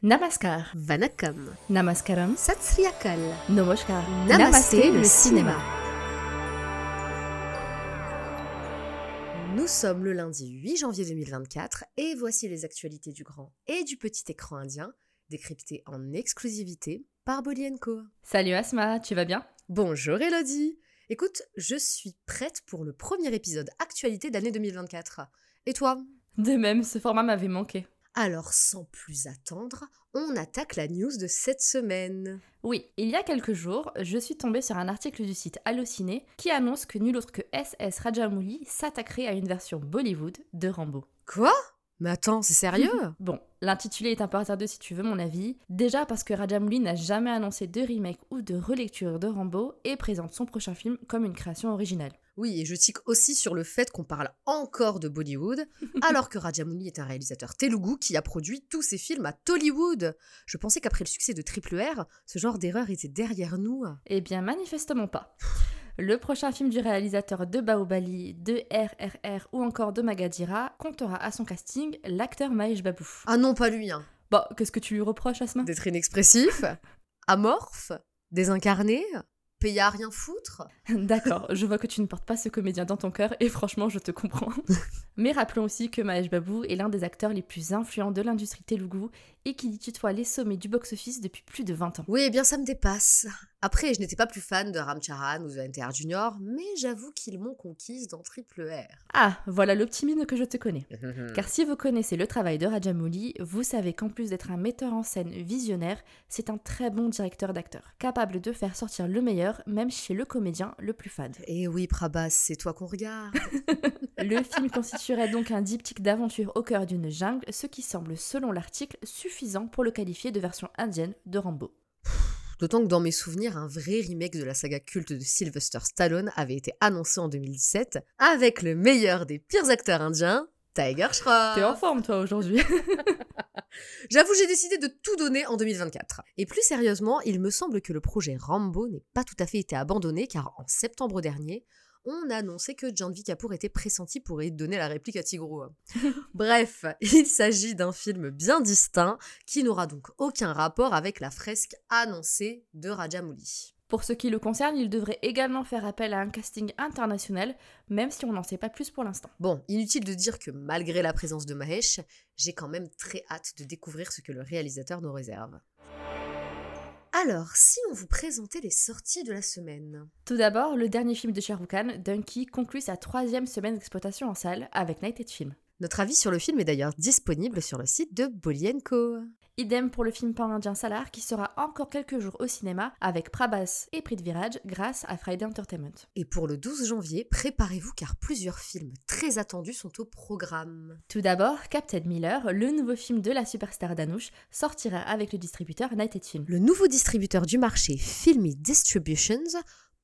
Namaskar, Vanakkam, Namaskaram, Satsriyakal, Namaskar, Namasté, le cinéma. Nous sommes le lundi 8 janvier 2024 et voici les actualités du grand et du petit écran indien, décryptées en exclusivité par Bolienko. Salut Asma, tu vas bien? Bonjour Elodie. Écoute, je suis prête pour le premier épisode actualité d'année 2024. Et toi? De même, ce format m'avait manqué. Alors sans plus attendre, on attaque la news de cette semaine. Oui, il y a quelques jours, je suis tombée sur un article du site Allociné qui annonce que nul autre que SS Rajamouli s'attaquerait à une version Bollywood de Rambo. Quoi? Mais attends, c'est sérieux? Bon, l'intitulé est un peu hasardeux si tu veux mon avis. Déjà parce que Rajamouli n'a jamais annoncé de remake ou de relecture de Rambo et présente son prochain film comme une création originale. Oui, et je tique aussi sur le fait qu'on parle encore de Bollywood, alors que Rajamouli est un réalisateur telugu qui a produit tous ses films à Tollywood. Je pensais qu'après le succès de Triple R, ce genre d'erreur était derrière nous. Eh bien, manifestement pas. Le prochain film du réalisateur de Baobali, de RRR ou encore de Magadira comptera à son casting l'acteur Mahesh Babu. Ah non, pas lui, hein. Bah, qu'est-ce que tu lui reproches, Asma? D'être inexpressif, amorphe, désincarné, payé à rien foutre. D'accord, je vois que tu ne portes pas ce comédien dans ton cœur et franchement, je te comprends. Mais rappelons aussi que Mahesh Babu est l'un des acteurs les plus influents de l'industrie telugu et qui tutoie les sommets du box-office depuis plus de 20 ans. Oui, eh bien ça me dépasse. Après, je n'étais pas plus fan de Ramcharan ou de NTR Junior, mais j'avoue qu'ils m'ont conquise dans Triple R. Ah, voilà l'optimisme que je te connais. Car si vous connaissez le travail de Rajamouli, vous savez qu'en plus d'être un metteur en scène visionnaire, c'est un très bon directeur d'acteurs, capable de faire sortir le meilleur, même chez le comédien le plus fade. Et Eh oui, Prabhas, c'est toi qu'on regarde. Le film constituerait donc un diptyque d'aventure au cœur d'une jungle, ce qui semble, selon l'article, suffisant pour le qualifier de version indienne de Rambo. D'autant que dans mes souvenirs, un vrai remake de la saga culte de Sylvester Stallone avait été annoncé en 2017 avec le meilleur des pires acteurs indiens, Tiger Shroff. T'es en forme toi aujourd'hui J'avoue, j'ai décidé de tout donner en 2024. Et plus sérieusement, il me semble que le projet Rambo n'est pas tout à fait été abandonné car en septembre dernier, on a annoncé que Janvi Kapoor était pressenti pour y donner la réplique à Tigro. Bref, il s'agit d'un film bien distinct qui n'aura donc aucun rapport avec la fresque annoncée de Rajamouli. Pour ce qui le concerne, il devrait également faire appel à un casting international, même si on n'en sait pas plus pour l'instant. Bon, inutile de dire que malgré la présence de Mahesh, j'ai quand même très hâte de découvrir ce que le réalisateur nous réserve. Alors, si on vous présentait les sorties de la semaine Tout d'abord, le dernier film de Shah Rukh Khan, conclut sa troisième semaine d'exploitation en salle avec Nighted Film. Notre avis sur le film est d'ailleurs disponible sur le site de Bolienko. Idem pour le film pan-indien Salar qui sera encore quelques jours au cinéma avec Prabhas et Prithviraj grâce à Friday Entertainment. Et pour le 12 janvier, préparez-vous car plusieurs films très attendus sont au programme. Tout d'abord, Captain Miller, le nouveau film de la superstar Danush, sortira avec le distributeur Nighted Film. Le nouveau distributeur du marché, Filmy Distributions,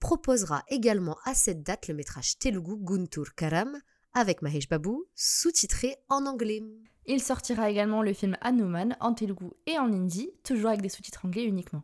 proposera également à cette date le métrage Telugu Guntur Karam avec Mahesh Babu, sous-titré en anglais. Il sortira également le film Hanuman en Telugu et en hindi, toujours avec des sous-titres anglais uniquement.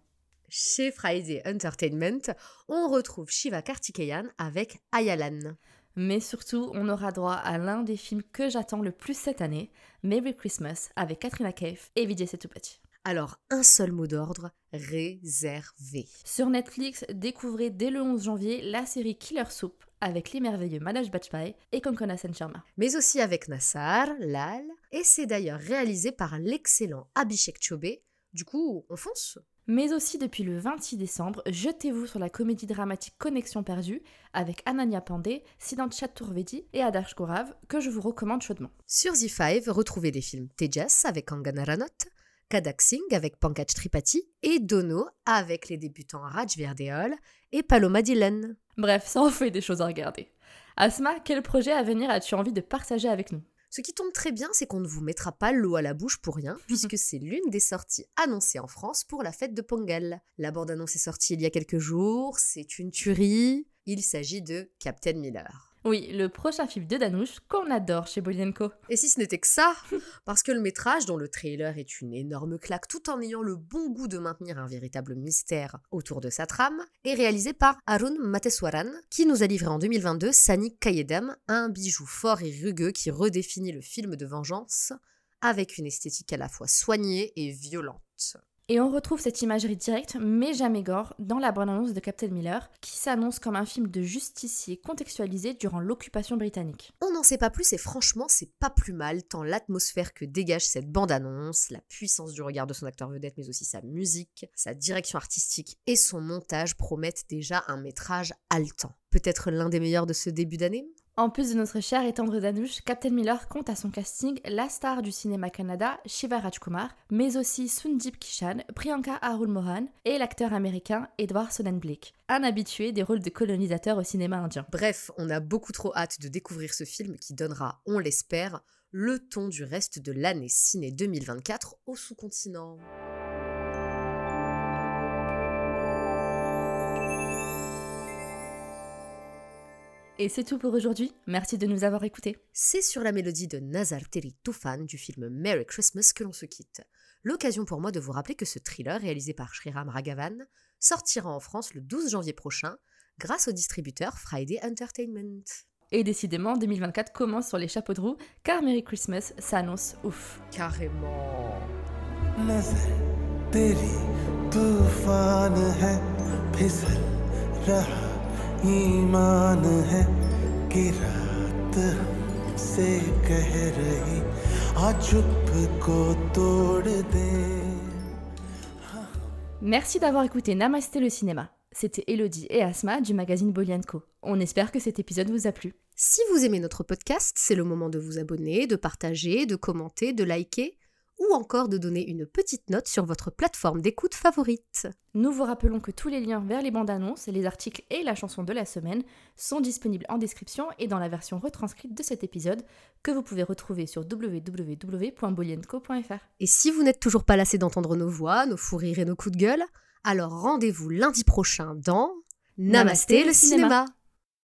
Chez Friday Entertainment, on retrouve Shiva Karthikeyan avec Ayalan. Mais surtout, on aura droit à l'un des films que j'attends le plus cette année, Merry Christmas, avec Katrina Kaif et Vijay Sethupathi. Alors, un seul mot d'ordre, réservé. Sur Netflix, découvrez dès le 11 janvier la série Killer Soup avec l'émerveilleux Manoj Bajpayee et Konkona Sen Sharma. Mais aussi avec Nassar, Lal, et c'est d'ailleurs réalisé par l'excellent Abhishek Chobe. Du coup, on fonce Mais aussi depuis le 26 décembre, jetez-vous sur la comédie dramatique Connexion perdue avec Ananya Pandey, Siddhant Chaturvedi et Adarsh Gourav que je vous recommande chaudement. Sur Z5, retrouvez les films Tejas avec Kangana Ranot, Kadak Singh avec Pankaj Tripathi et Dono avec les débutants Rajveer Deol et Paloma Dillon. Bref, ça en fait des choses à regarder. Asma, quel projet à venir as-tu envie de partager avec nous? Ce qui tombe très bien, c'est qu'on ne vous mettra pas l'eau à la bouche pour rien, puisque c'est l'une des sorties annoncées en France pour la fête de Pongal. La bande-annonce est sortie il y a quelques jours, c'est une tuerie. Il s'agit de Captain Miller. Oui, le prochain film de Danush qu'on adore chez Bolienko. Et si ce n'était que ça, parce que le métrage, dont le trailer est une énorme claque tout en ayant le bon goût de maintenir un véritable mystère autour de sa trame, est réalisé par Arun Mateswaran, qui nous a livré en 2022 Sani Kayedam, un bijou fort et rugueux qui redéfinit le film de vengeance avec une esthétique à la fois soignée et violente. Et on retrouve cette imagerie directe, mais jamais gore, dans la bande-annonce de Captain Miller, qui s'annonce comme un film de justicier contextualisé durant l'occupation britannique. On n'en sait pas plus et franchement, c'est pas plus mal, tant l'atmosphère que dégage cette bande-annonce, la puissance du regard de son acteur vedette, mais aussi sa musique, sa direction artistique et son montage promettent déjà un métrage haletant. Peut-être l'un des meilleurs de ce début d'année en plus de notre cher et tendre Danush, Captain Miller compte à son casting la star du cinéma Canada, Shiva Rajkumar, mais aussi Sundip Kishan, Priyanka Arul Mohan et l'acteur américain Edward Snowden-Blake, un habitué des rôles de colonisateur au cinéma indien. Bref, on a beaucoup trop hâte de découvrir ce film qui donnera, on l'espère, le ton du reste de l'année ciné 2024 au sous-continent. Et c'est tout pour aujourd'hui. Merci de nous avoir écoutés. C'est sur la mélodie de Nazar Teri Tufan du film Merry Christmas que l'on se quitte. L'occasion pour moi de vous rappeler que ce thriller réalisé par Sriram Ragavan sortira en France le 12 janvier prochain grâce au distributeur Friday Entertainment. Et décidément, 2024 commence sur les chapeaux de roue car Merry Christmas s'annonce ouf. Carrément. Merci d'avoir écouté Namasté le cinéma. C'était Elodie et Asma du magazine Bolianco. On espère que cet épisode vous a plu. Si vous aimez notre podcast, c'est le moment de vous abonner, de partager, de commenter, de liker ou encore de donner une petite note sur votre plateforme d'écoute favorite. Nous vous rappelons que tous les liens vers les bandes annonces, les articles et la chanson de la semaine sont disponibles en description et dans la version retranscrite de cet épisode que vous pouvez retrouver sur www.bolienco.fr. Et si vous n'êtes toujours pas lassé d'entendre nos voix, nos fous rires et nos coups de gueule, alors rendez-vous lundi prochain dans Namasté, le cinéma.